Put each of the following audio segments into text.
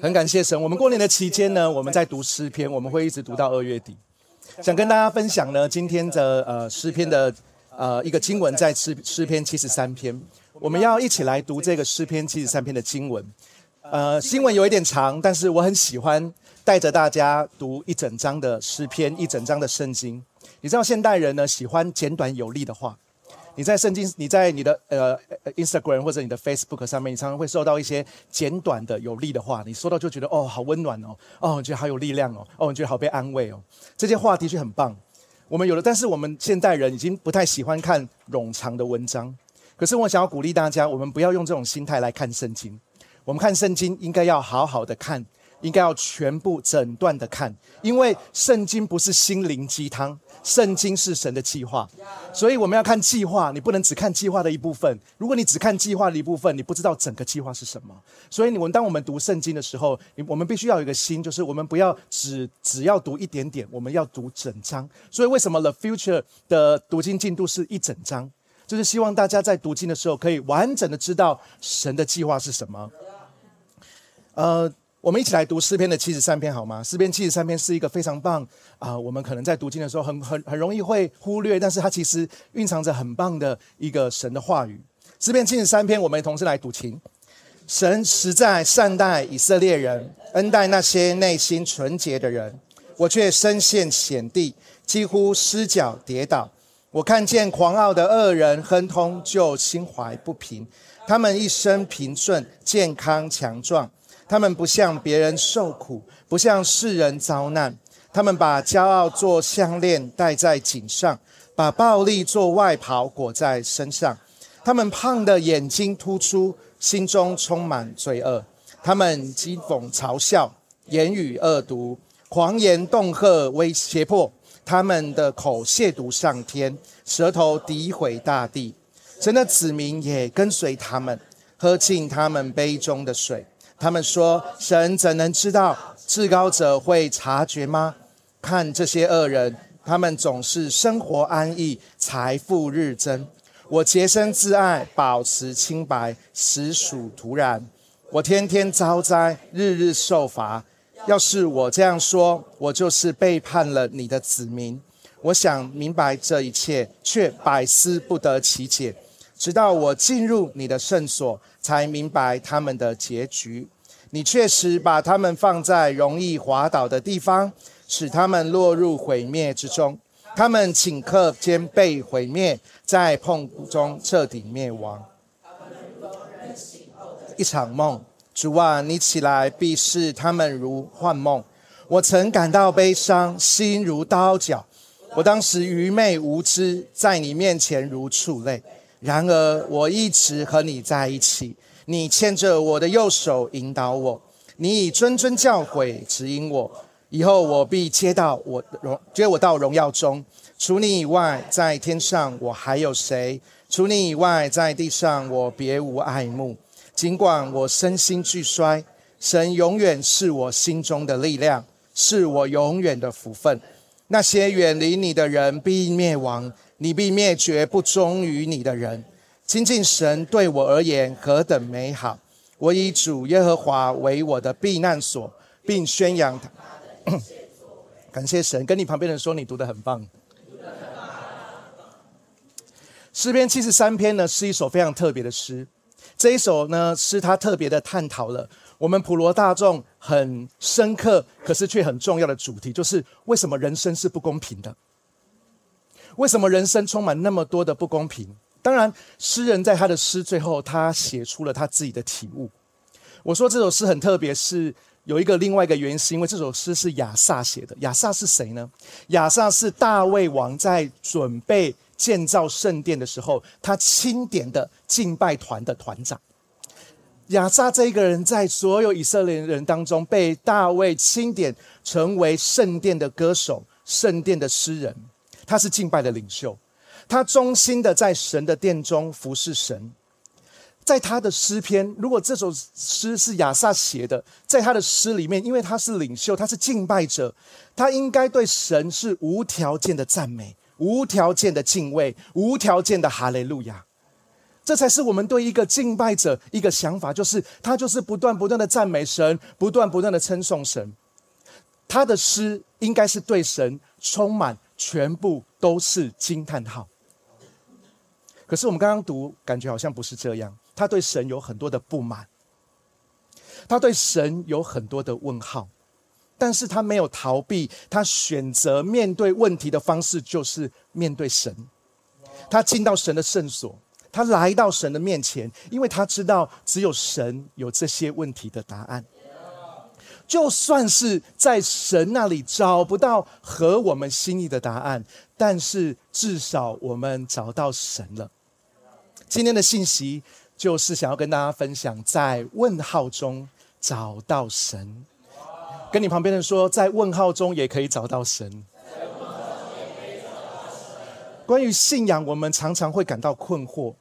很感谢神。我们过年的期间呢，我们在读诗篇，我们会一直读到二月底。想跟大家分享呢，今天的呃诗篇的呃一个经文，在诗诗篇七十三篇，我们要一起来读这个诗篇七十三篇的经文。呃，新闻有一点长，但是我很喜欢带着大家读一整章的诗篇，一整章的圣经。你知道现代人呢喜欢简短有力的话。你在圣经，你在你的呃 Instagram 或者你的 Facebook 上面，你常常会收到一些简短的有力的话，你收到就觉得哦，好温暖哦，哦，你觉得好有力量哦，哦，你觉得好被安慰哦。这些话的确很棒，我们有了，但是我们现代人已经不太喜欢看冗长的文章。可是我想要鼓励大家，我们不要用这种心态来看圣经。我们看圣经应该要好好的看。应该要全部整段的看，因为圣经不是心灵鸡汤，圣经是神的计划，所以我们要看计划。你不能只看计划的一部分。如果你只看计划的一部分，你不知道整个计划是什么。所以，你们当我们读圣经的时候，我们必须要有一个心，就是我们不要只只要读一点点，我们要读整章。所以，为什么 The Future 的读经进度是一整章？就是希望大家在读经的时候，可以完整的知道神的计划是什么。呃。我们一起来读诗篇的七十三篇好吗？诗篇七十三篇是一个非常棒啊！我们可能在读经的时候很很很容易会忽略，但是它其实蕴藏着很棒的一个神的话语。诗篇七十三篇，我们同时来读经。神实在善待以色列人，恩待那些内心纯洁的人。我却身陷险地，几乎失脚跌倒。我看见狂傲的恶人亨通，就心怀不平。他们一生平顺，健康强壮。他们不向别人受苦，不向世人遭难。他们把骄傲做项链戴在颈上，把暴力做外袍裹在身上。他们胖的眼睛突出，心中充满罪恶。他们讥讽嘲笑，言语恶毒，狂言恫吓，威胁迫。他们的口亵渎上天，舌头诋毁大地。神的子民也跟随他们，喝尽他们杯中的水。他们说：“神怎能知道至高者会察觉吗？看这些恶人，他们总是生活安逸，财富日增。我洁身自爱，保持清白，实属徒然。我天天遭灾，日日受罚。要是我这样说，我就是背叛了你的子民。我想明白这一切，却百思不得其解。”直到我进入你的圣所，才明白他们的结局。你确实把他们放在容易滑倒的地方，使他们落入毁灭之中。他们顷刻间被毁灭，在碰中彻底灭亡。一场梦，主啊，你起来，必视他们如幻梦。我曾感到悲伤，心如刀绞。我当时愚昧无知，在你面前如畜类。然而，我一直和你在一起，你牵着我的右手引导我，你以谆谆教诲指引我。以后我必接到我荣，接我到荣耀中。除你以外，在天上我还有谁？除你以外，在地上我别无爱慕。尽管我身心俱衰，神永远是我心中的力量，是我永远的福分。那些远离你的人必灭亡。你必灭绝不忠于你的人，亲近神对我而言何等美好！我以主耶和华为我的避难所，并宣扬他。感谢神，跟你旁边人说，你读的很棒。诗篇七十三篇呢，是一首非常特别的诗。这一首呢，是他特别的探讨了我们普罗大众很深刻，可是却很重要的主题，就是为什么人生是不公平的。为什么人生充满那么多的不公平？当然，诗人在他的诗最后，他写出了他自己的体悟。我说这首诗很特别，是有一个另外一个原因，是因为这首诗是亚萨写的。亚萨是谁呢？亚萨是大卫王在准备建造圣殿的时候，他钦点的敬拜团的团长。亚萨这一个人，在所有以色列人当中，被大卫钦点成为圣殿的歌手、圣殿的诗人。他是敬拜的领袖，他忠心的在神的殿中服侍神。在他的诗篇，如果这首诗是亚萨写的，在他的诗里面，因为他是领袖，他是敬拜者，他应该对神是无条件的赞美，无条件的敬畏，无条件的哈利路亚。这才是我们对一个敬拜者一个想法，就是他就是不断不断的赞美神，不断不断的称颂神。他的诗应该是对神充满，全部都是惊叹号。可是我们刚刚读，感觉好像不是这样。他对神有很多的不满，他对神有很多的问号，但是他没有逃避，他选择面对问题的方式就是面对神。他进到神的圣所。他来到神的面前，因为他知道只有神有这些问题的答案。就算是在神那里找不到合我们心意的答案，但是至少我们找到神了。今天的信息就是想要跟大家分享，在问号中找到神。跟你旁边的人说，在问号中也可以找到神。关于信仰，我们常常会感到困惑。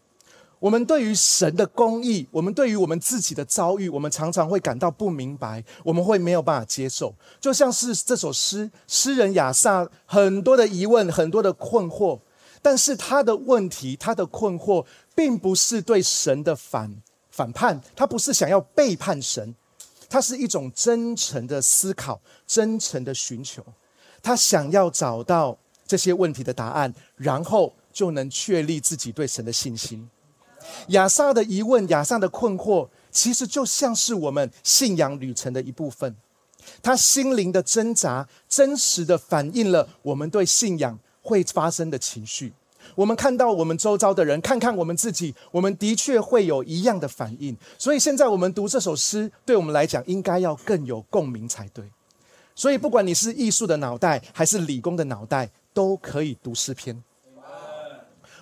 我们对于神的公义，我们对于我们自己的遭遇，我们常常会感到不明白，我们会没有办法接受。就像是这首诗，诗人亚萨很多的疑问，很多的困惑，但是他的问题，他的困惑，并不是对神的反反叛，他不是想要背叛神，他是一种真诚的思考，真诚的寻求，他想要找到这些问题的答案，然后就能确立自己对神的信心。亚萨的疑问，亚萨的困惑，其实就像是我们信仰旅程的一部分。他心灵的挣扎，真实的反映了我们对信仰会发生的情绪。我们看到我们周遭的人，看看我们自己，我们的确会有一样的反应。所以现在我们读这首诗，对我们来讲，应该要更有共鸣才对。所以，不管你是艺术的脑袋，还是理工的脑袋，都可以读诗篇。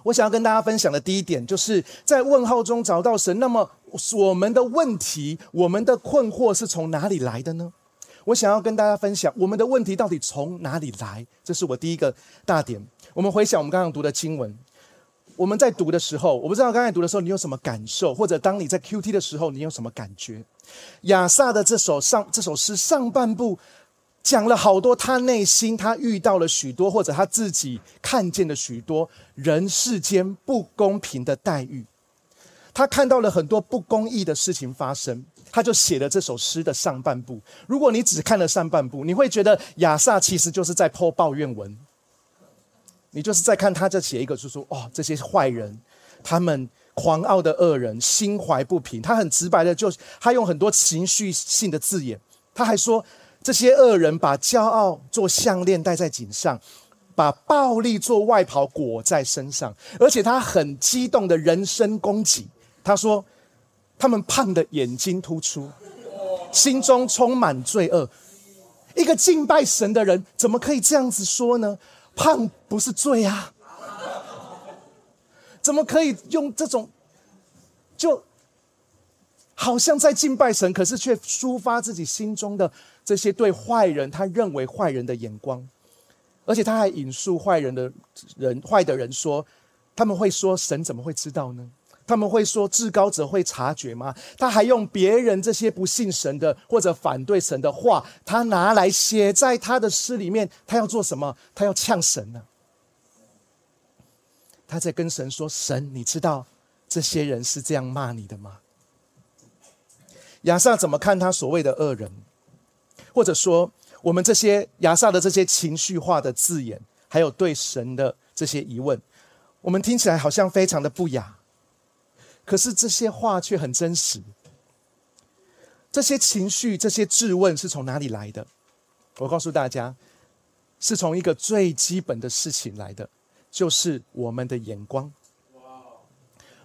我想要跟大家分享的第一点，就是在问号中找到神。那么，我们的问题、我们的困惑是从哪里来的呢？我想要跟大家分享，我们的问题到底从哪里来？这是我第一个大点。我们回想我们刚刚读的经文，我们在读的时候，我不知道刚才读的时候你有什么感受，或者当你在 Q T 的时候，你有什么感觉？亚萨的这首上这首诗上半部。讲了好多，他内心他遇到了许多，或者他自己看见了许多人世间不公平的待遇，他看到了很多不公义的事情发生，他就写了这首诗的上半部。如果你只看了上半部，你会觉得亚萨其实就是在泼抱怨文，你就是在看他这写一个，就说哦，这些坏人，他们狂傲的恶人，心怀不平。他很直白的就，他用很多情绪性的字眼，他还说。这些恶人把骄傲做项链戴在颈上，把暴力做外袍裹在身上，而且他很激动的人身攻击。他说：“他们胖的眼睛突出，心中充满罪恶。一个敬拜神的人怎么可以这样子说呢？胖不是罪啊？怎么可以用这种就？”好像在敬拜神，可是却抒发自己心中的这些对坏人他认为坏人的眼光，而且他还引述坏人的人坏的人说，他们会说神怎么会知道呢？他们会说至高者会察觉吗？他还用别人这些不信神的或者反对神的话，他拿来写在他的诗里面，他要做什么？他要呛神呢？他在跟神说：“神，你知道这些人是这样骂你的吗？”亚萨怎么看他所谓的恶人，或者说我们这些亚萨的这些情绪化的字眼，还有对神的这些疑问，我们听起来好像非常的不雅，可是这些话却很真实。这些情绪、这些质问是从哪里来的？我告诉大家，是从一个最基本的事情来的，就是我们的眼光。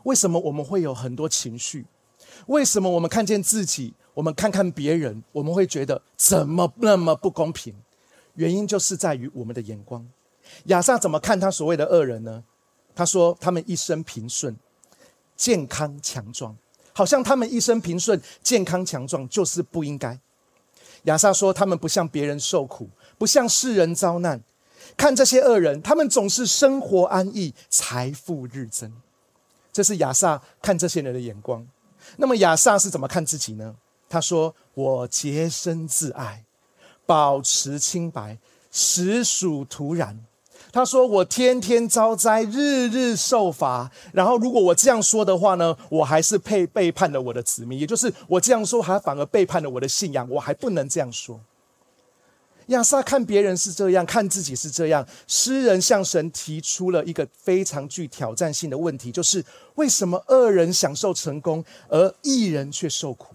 为什么我们会有很多情绪？为什么我们看见自己，我们看看别人，我们会觉得怎么那么不公平？原因就是在于我们的眼光。亚萨怎么看他所谓的恶人呢？他说他们一生平顺、健康强壮，好像他们一生平顺、健康强壮就是不应该。亚萨说他们不像别人受苦，不像世人遭难。看这些恶人，他们总是生活安逸，财富日增。这是亚萨看这些人的眼光。那么亚萨是怎么看自己呢？他说：“我洁身自爱，保持清白，实属徒然。”他说：“我天天遭灾，日日受罚。然后，如果我这样说的话呢，我还是配背叛了我的子民，也就是我这样说，还反而背叛了我的信仰。我还不能这样说。”亚萨看别人是这样，看自己是这样。诗人向神提出了一个非常具挑战性的问题，就是为什么恶人享受成功，而义人却受苦？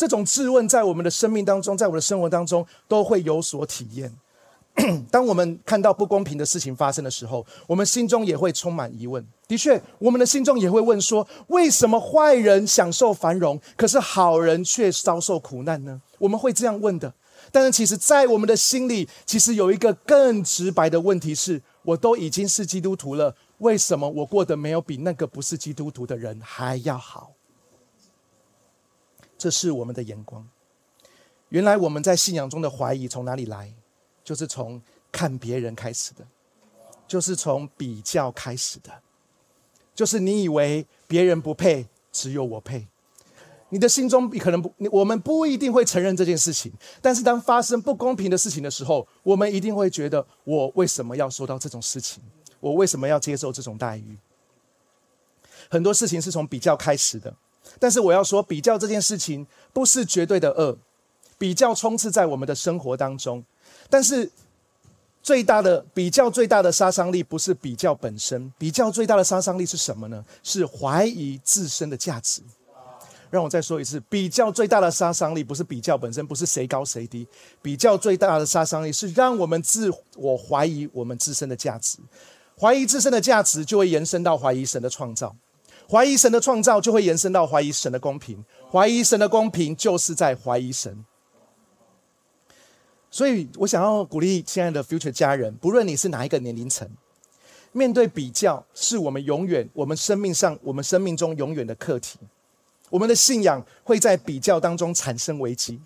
这种质问在我们的生命当中，在我的生活当中都会有所体验。当我们看到不公平的事情发生的时候，我们心中也会充满疑问。的确，我们的心中也会问说：为什么坏人享受繁荣，可是好人却遭受苦难呢？我们会这样问的。但是，其实，在我们的心里，其实有一个更直白的问题是：我都已经是基督徒了，为什么我过得没有比那个不是基督徒的人还要好？这是我们的眼光。原来我们在信仰中的怀疑从哪里来？就是从看别人开始的，就是从比较开始的，就是你以为别人不配，只有我配。你的心中可能不，我们不一定会承认这件事情。但是当发生不公平的事情的时候，我们一定会觉得：我为什么要受到这种事情？我为什么要接受这种待遇？很多事情是从比较开始的。但是我要说，比较这件事情不是绝对的恶，比较充斥在我们的生活当中。但是最大的比较最大的杀伤力不是比较本身，比较最大的杀伤力是什么呢？是怀疑自身的价值。让我再说一次，比较最大的杀伤力不是比较本身，不是谁高谁低，比较最大的杀伤力是让我们自我怀疑我们自身的价值，怀疑自身的价值就会延伸到怀疑神的创造。怀疑神的创造，就会延伸到怀疑神的公平；怀疑神的公平，就是在怀疑神。所以我想要鼓励亲爱的 Future 家人，不论你是哪一个年龄层，面对比较，是我们永远、我们生命上、我们生命中永远的课题。我们的信仰会在比较当中产生危机，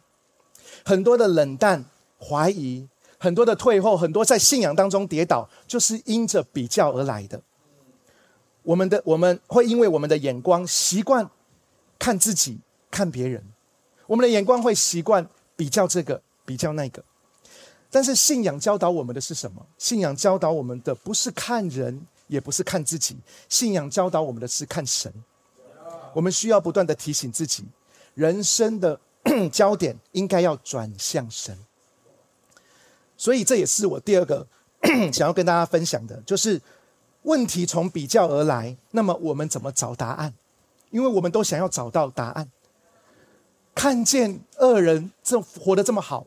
很多的冷淡、怀疑，很多的退后，很多在信仰当中跌倒，就是因着比较而来的。我们的我们会因为我们的眼光习惯看自己、看别人，我们的眼光会习惯比较这个、比较那个。但是信仰教导我们的是什么？信仰教导我们的不是看人，也不是看自己，信仰教导我们的是看神。我们需要不断的提醒自己，人生的 焦点应该要转向神。所以这也是我第二个 想要跟大家分享的，就是。问题从比较而来，那么我们怎么找答案？因为我们都想要找到答案。看见恶人这活得这么好，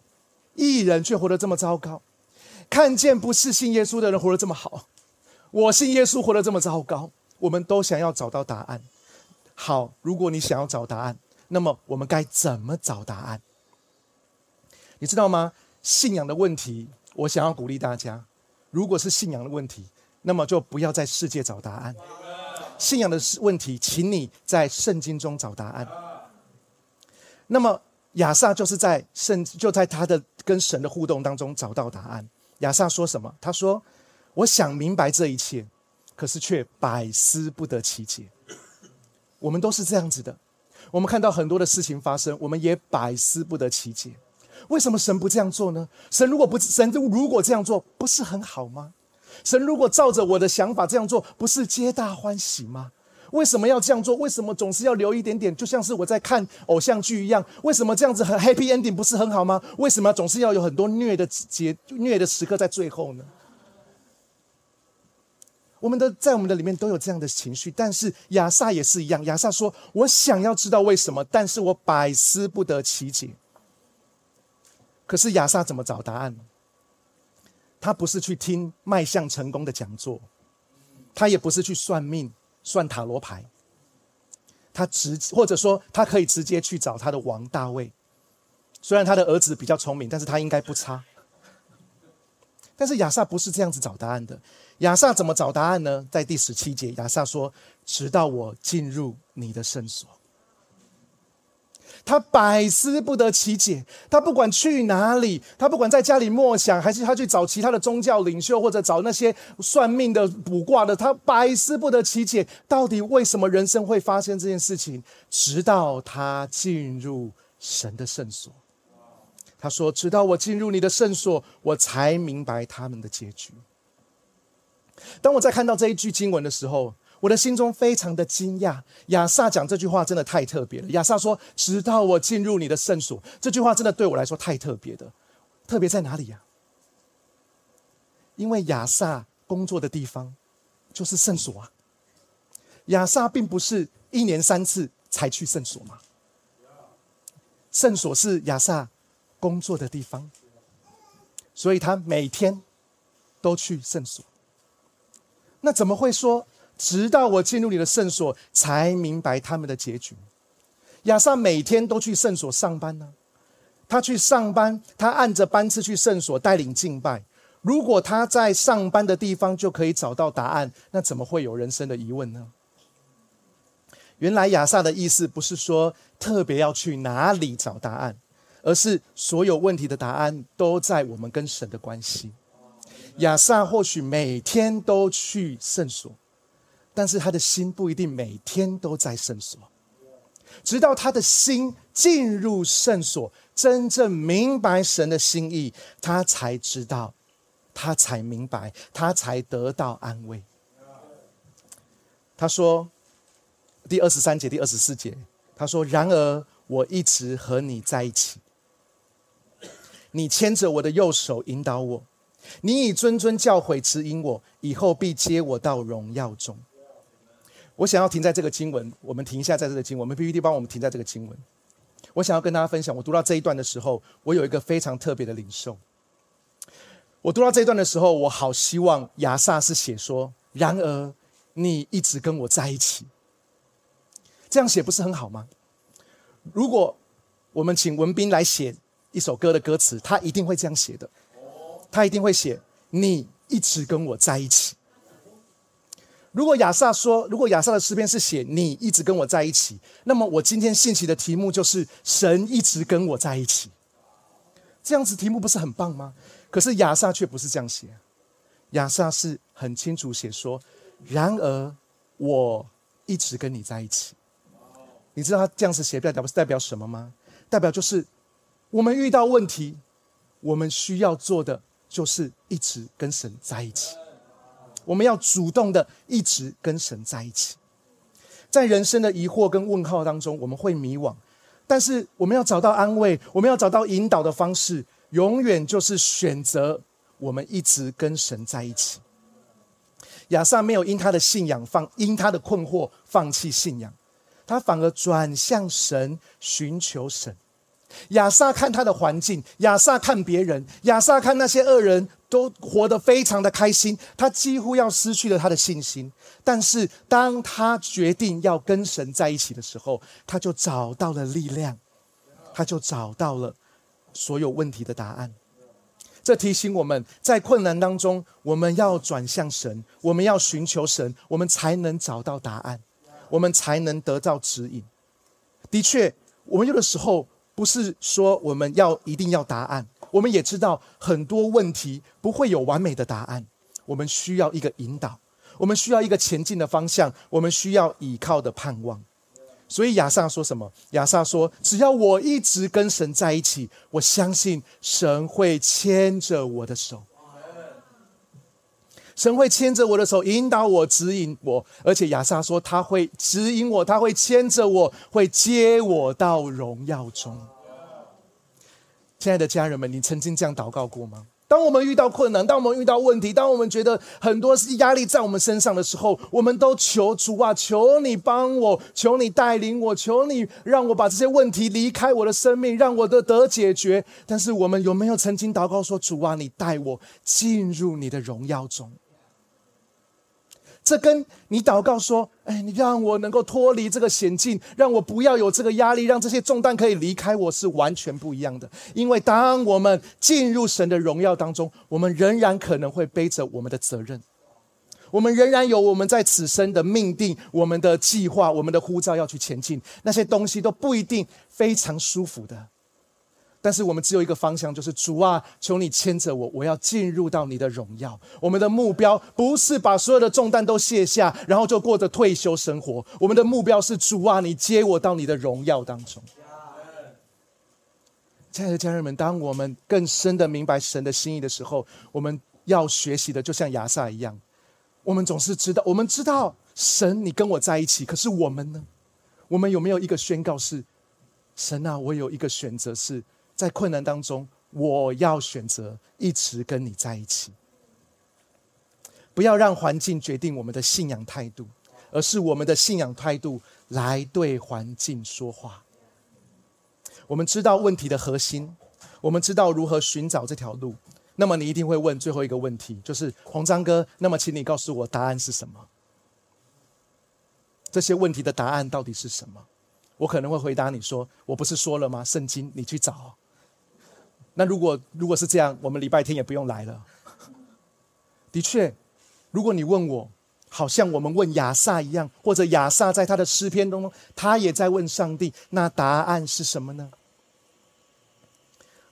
异人却活得这么糟糕；看见不是信耶稣的人活得这么好，我信耶稣活得这么糟糕。我们都想要找到答案。好，如果你想要找答案，那么我们该怎么找答案？你知道吗？信仰的问题，我想要鼓励大家，如果是信仰的问题。那么就不要在世界找答案，信仰的问题，请你在圣经中找答案。那么亚萨就是在圣就在他的跟神的互动当中找到答案。亚萨说什么？他说：“我想明白这一切，可是却百思不得其解。”我们都是这样子的，我们看到很多的事情发生，我们也百思不得其解。为什么神不这样做呢？神如果不神如果这样做，不是很好吗？神如果照着我的想法这样做，不是皆大欢喜吗？为什么要这样做？为什么总是要留一点点？就像是我在看偶像剧一样，为什么这样子很 happy ending 不是很好吗？为什么总是要有很多虐的节、虐的时刻在最后呢？我们的在我们的里面都有这样的情绪，但是亚萨也是一样。亚萨说：“我想要知道为什么，但是我百思不得其解。”可是亚萨怎么找答案呢？他不是去听迈向成功的讲座，他也不是去算命、算塔罗牌，他直或者说他可以直接去找他的王大卫。虽然他的儿子比较聪明，但是他应该不差。但是亚萨不是这样子找答案的。亚萨怎么找答案呢？在第十七节，亚萨说：“直到我进入你的圣所。”他百思不得其解，他不管去哪里，他不管在家里默想，还是他去找其他的宗教领袖，或者找那些算命的、卜卦的，他百思不得其解，到底为什么人生会发生这件事情？直到他进入神的圣所，他说：“直到我进入你的圣所，我才明白他们的结局。”当我在看到这一句经文的时候，我的心中非常的惊讶。亚萨讲这句话真的太特别了。亚萨说：“直到我进入你的圣所。”这句话真的对我来说太特别的。特别在哪里呀？因为亚萨工作的地方就是圣所啊。亚萨并不是一年三次才去圣所嘛。圣所是亚萨工作的地方，所以他每天都去圣所。那怎么会说，直到我进入你的圣所，才明白他们的结局？亚萨每天都去圣所上班呢？他去上班，他按着班次去圣所带领敬拜。如果他在上班的地方就可以找到答案，那怎么会有人生的疑问呢？原来亚萨的意思不是说特别要去哪里找答案，而是所有问题的答案都在我们跟神的关系。亚萨或许每天都去圣所，但是他的心不一定每天都在圣所。直到他的心进入圣所，真正明白神的心意，他才知道，他才明白，他才得到安慰。他说。第二十三节、第二十四节，他说：“然而我一直和你在一起，你牵着我的右手引导我，你以谆谆教诲指引我，以后必接我到荣耀中。”我想要停在这个经文，我们停一下在这个经文，我们 PPT 帮我们停在这个经文。我想要跟大家分享，我读到这一段的时候，我有一个非常特别的领受。我读到这一段的时候，我好希望亚萨是写说：“然而你一直跟我在一起。”这样写不是很好吗？如果我们请文斌来写一首歌的歌词，他一定会这样写的。他一定会写：“你一直跟我在一起。”如果亚萨说，如果亚萨的诗篇是写“你一直跟我在一起”，那么我今天信息的题目就是“神一直跟我在一起”。这样子题目不是很棒吗？可是亚萨却不是这样写，亚萨是很清楚写说：“然而我一直跟你在一起。”你知道他这样子写代表不是代表什么吗？代表就是我们遇到问题，我们需要做的就是一直跟神在一起。我们要主动的一直跟神在一起。在人生的疑惑跟问号当中，我们会迷惘，但是我们要找到安慰，我们要找到引导的方式，永远就是选择我们一直跟神在一起。亚萨没有因他的信仰放，因他的困惑放弃信仰。他反而转向神，寻求神。亚萨看他的环境，亚萨看别人，亚萨看那些恶人都活得非常的开心，他几乎要失去了他的信心。但是当他决定要跟神在一起的时候，他就找到了力量，他就找到了所有问题的答案。这提醒我们在困难当中，我们要转向神，我们要寻求神，我们才能找到答案。我们才能得到指引。的确，我们有的时候不是说我们要一定要答案，我们也知道很多问题不会有完美的答案。我们需要一个引导，我们需要一个前进的方向，我们需要倚靠的盼望。所以亚萨说什么？亚萨说：“只要我一直跟神在一起，我相信神会牵着我的手。”神会牵着我的手，引导我，指引我。而且亚萨说，他会指引我，他会牵着我，会接我到荣耀中。亲爱的家人们，你曾经这样祷告过吗？当我们遇到困难，当我们遇到问题，当我们觉得很多压力在我们身上的时候，我们都求主啊，求你帮我，求你带领我，求你让我把这些问题离开我的生命，让我的得解决。但是我们有没有曾经祷告说，主啊，你带我进入你的荣耀中？这跟你祷告说：“哎，你让我能够脱离这个险境，让我不要有这个压力，让这些重担可以离开我，是完全不一样的。因为当我们进入神的荣耀当中，我们仍然可能会背着我们的责任，我们仍然有我们在此生的命定、我们的计划、我们的呼召要去前进。那些东西都不一定非常舒服的。”但是我们只有一个方向，就是主啊，求你牵着我，我要进入到你的荣耀。我们的目标不是把所有的重担都卸下，然后就过着退休生活。我们的目标是主啊，你接我到你的荣耀当中。亲爱的家人们，当我们更深的明白神的心意的时候，我们要学习的就像亚萨一样，我们总是知道，我们知道神你跟我在一起，可是我们呢？我们有没有一个宣告是：神啊，我有一个选择，是在困难当中，我要选择一直跟你在一起。不要让环境决定我们的信仰态度，而是我们的信仰态度来对环境说话。我们知道问题的核心，我们知道如何寻找这条路。那么你一定会问最后一个问题，就是洪章哥，那么请你告诉我答案是什么？这些问题的答案到底是什么？我可能会回答你说：“我不是说了吗？圣经，你去找。”那如果如果是这样，我们礼拜天也不用来了。的确，如果你问我，好像我们问亚萨一样，或者亚萨在他的诗篇当中，他也在问上帝，那答案是什么呢？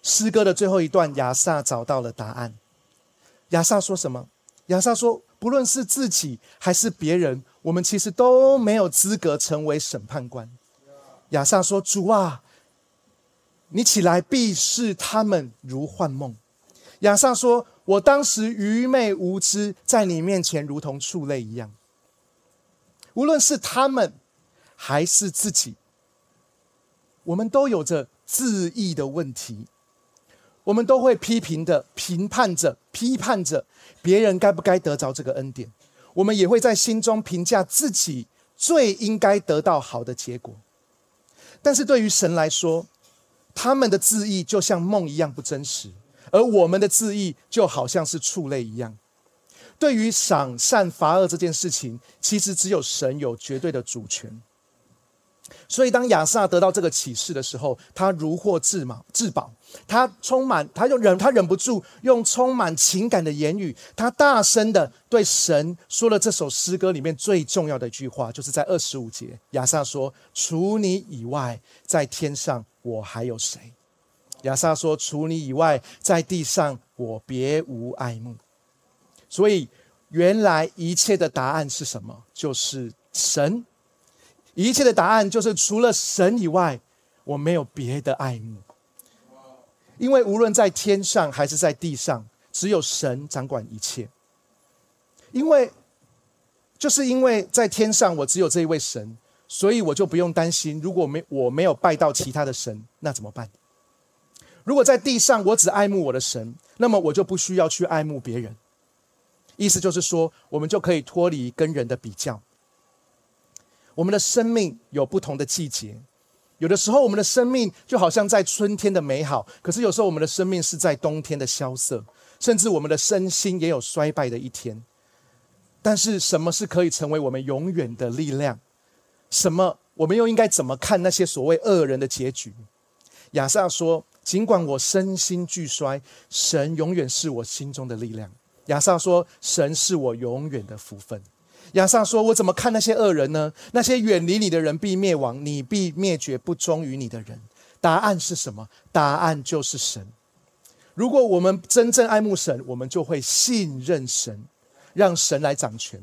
诗歌的最后一段，亚萨找到了答案。亚萨说什么？亚萨说：“不论是自己还是别人。”我们其实都没有资格成为审判官。亚萨说：“主啊，你起来必视他们如幻梦。”亚萨说：“我当时愚昧无知，在你面前如同畜类一样。无论是他们还是自己，我们都有着自义的问题。我们都会批评的、评判着、批判着别人该不该得着这个恩典。”我们也会在心中评价自己最应该得到好的结果，但是对于神来说，他们的字意就像梦一样不真实，而我们的字意就好像是畜类一样。对于赏善罚恶这件事情，其实只有神有绝对的主权。所以，当亚萨得到这个启示的时候，他如获至宝，至宝。他充满，他就忍，他忍不住用充满情感的言语，他大声的对神说了这首诗歌里面最重要的一句话，就是在二十五节，亚萨说：“除你以外，在天上我还有谁？”亚萨说：“除你以外，在地上我别无爱慕。”所以，原来一切的答案是什么？就是神。一切的答案就是除了神以外，我没有别的爱慕。因为无论在天上还是在地上，只有神掌管一切。因为就是因为在天上我只有这一位神，所以我就不用担心，如果没我没有拜到其他的神，那怎么办？如果在地上我只爱慕我的神，那么我就不需要去爱慕别人。意思就是说，我们就可以脱离跟人的比较。我们的生命有不同的季节，有的时候我们的生命就好像在春天的美好，可是有时候我们的生命是在冬天的萧瑟，甚至我们的身心也有衰败的一天。但是，什么是可以成为我们永远的力量？什么？我们又应该怎么看那些所谓恶人的结局？亚萨说：“尽管我身心俱衰，神永远是我心中的力量。”亚萨说：“神是我永远的福分。”亚萨说：“我怎么看那些恶人呢？那些远离你的人必灭亡，你必灭绝不忠于你的人。答案是什么？答案就是神。如果我们真正爱慕神，我们就会信任神，让神来掌权。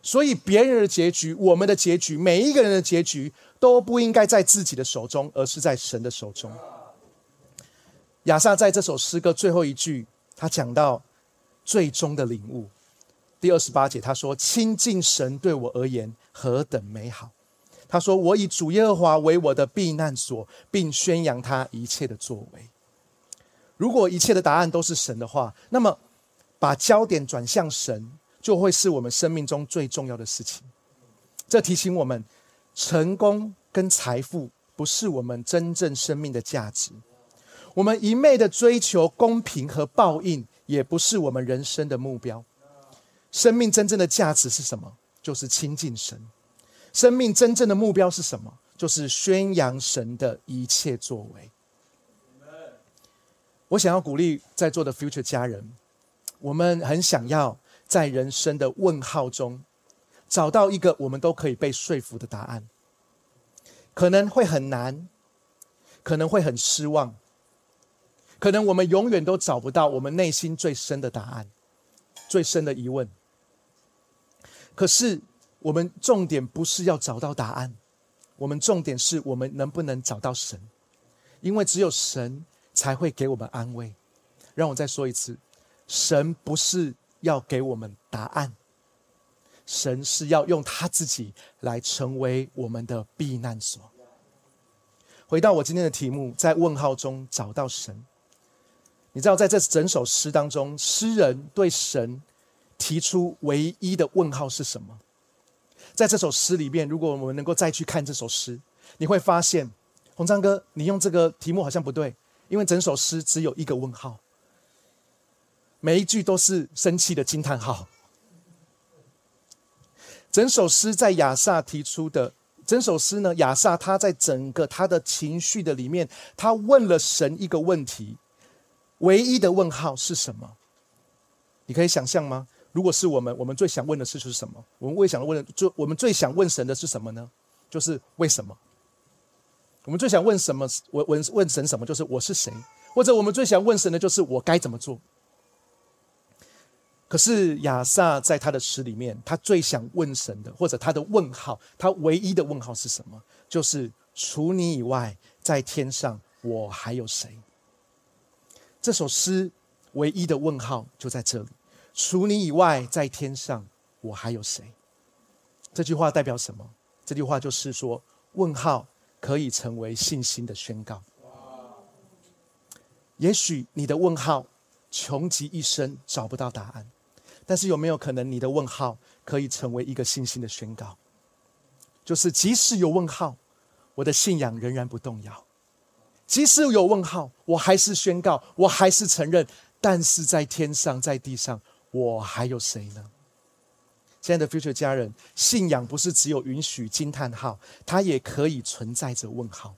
所以别人的结局，我们的结局，每一个人的结局，都不应该在自己的手中，而是在神的手中。”亚萨在这首诗歌最后一句，他讲到最终的领悟。第二十八节，他说：“亲近神对我而言何等美好。”他说：“我以主耶和华为我的避难所，并宣扬他一切的作为。”如果一切的答案都是神的话，那么把焦点转向神，就会是我们生命中最重要的事情。这提醒我们，成功跟财富不是我们真正生命的价值。我们一昧的追求公平和报应，也不是我们人生的目标。生命真正的价值是什么？就是亲近神。生命真正的目标是什么？就是宣扬神的一切作为。我想要鼓励在座的 Future 家人，我们很想要在人生的问号中找到一个我们都可以被说服的答案。可能会很难，可能会很失望，可能我们永远都找不到我们内心最深的答案，最深的疑问。可是，我们重点不是要找到答案，我们重点是我们能不能找到神，因为只有神才会给我们安慰。让我再说一次，神不是要给我们答案，神是要用他自己来成为我们的避难所。回到我今天的题目，在问号中找到神。你知道，在这整首诗当中，诗人对神提出唯一的问号是什么？在这首诗里面，如果我们能够再去看这首诗，你会发现，洪章哥，你用这个题目好像不对，因为整首诗只有一个问号，每一句都是生气的惊叹号。整首诗在亚萨提出的。整首诗呢，亚萨他在整个他的情绪的里面，他问了神一个问题，唯一的问号是什么？你可以想象吗？如果是我们，我们最想问的事是什么？我们最想问的，就我们最想问神的是什么呢？就是为什么？我们最想问什么？问问问神什么？就是我是谁？或者我们最想问神的就是我该怎么做？可是亚萨在他的诗里面，他最想问神的，或者他的问号，他唯一的问号是什么？就是除你以外，在天上我还有谁？这首诗唯一的问号就在这里：除你以外，在天上我还有谁？这句话代表什么？这句话就是说，问号可以成为信心的宣告。也许你的问号穷极一生找不到答案。但是有没有可能，你的问号可以成为一个信心的宣告？就是即使有问号，我的信仰仍然不动摇；即使有问号，我还是宣告，我还是承认。但是在天上，在地上，我还有谁呢？亲爱的 future 家人，信仰不是只有允许惊叹号，它也可以存在着问号。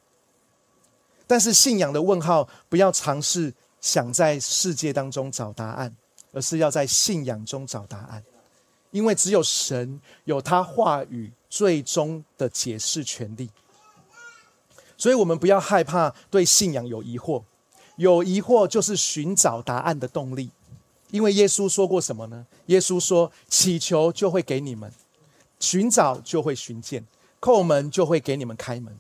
但是信仰的问号，不要尝试想在世界当中找答案。而是要在信仰中找答案，因为只有神有他话语最终的解释权利。所以，我们不要害怕对信仰有疑惑，有疑惑就是寻找答案的动力。因为耶稣说过什么呢？耶稣说：“祈求就会给你们，寻找就会寻见，叩门就会给你们开门。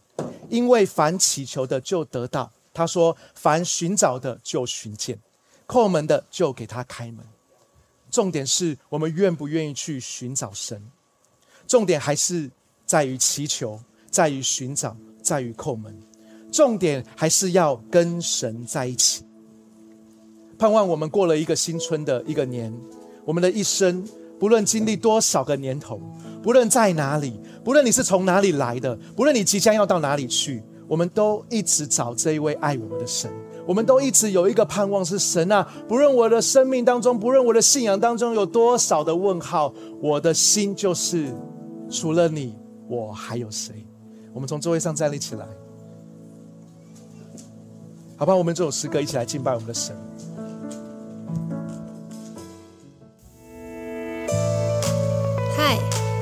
因为凡祈求的就得到。”他说：“凡寻找的就寻见。”叩门的就给他开门，重点是我们愿不愿意去寻找神，重点还是在于祈求，在于寻找，在于叩门，重点还是要跟神在一起。盼望我们过了一个新春的一个年，我们的一生，不论经历多少个年头，不论在哪里，不论你是从哪里来的，不论你即将要到哪里去，我们都一直找这一位爱我们的神。我们都一直有一个盼望，是神啊！不论我的生命当中，不论我的信仰当中有多少的问号，我的心就是除了你，我还有谁？我们从座位上站立起来，好吧？我们这首诗歌一起来敬拜我们的神。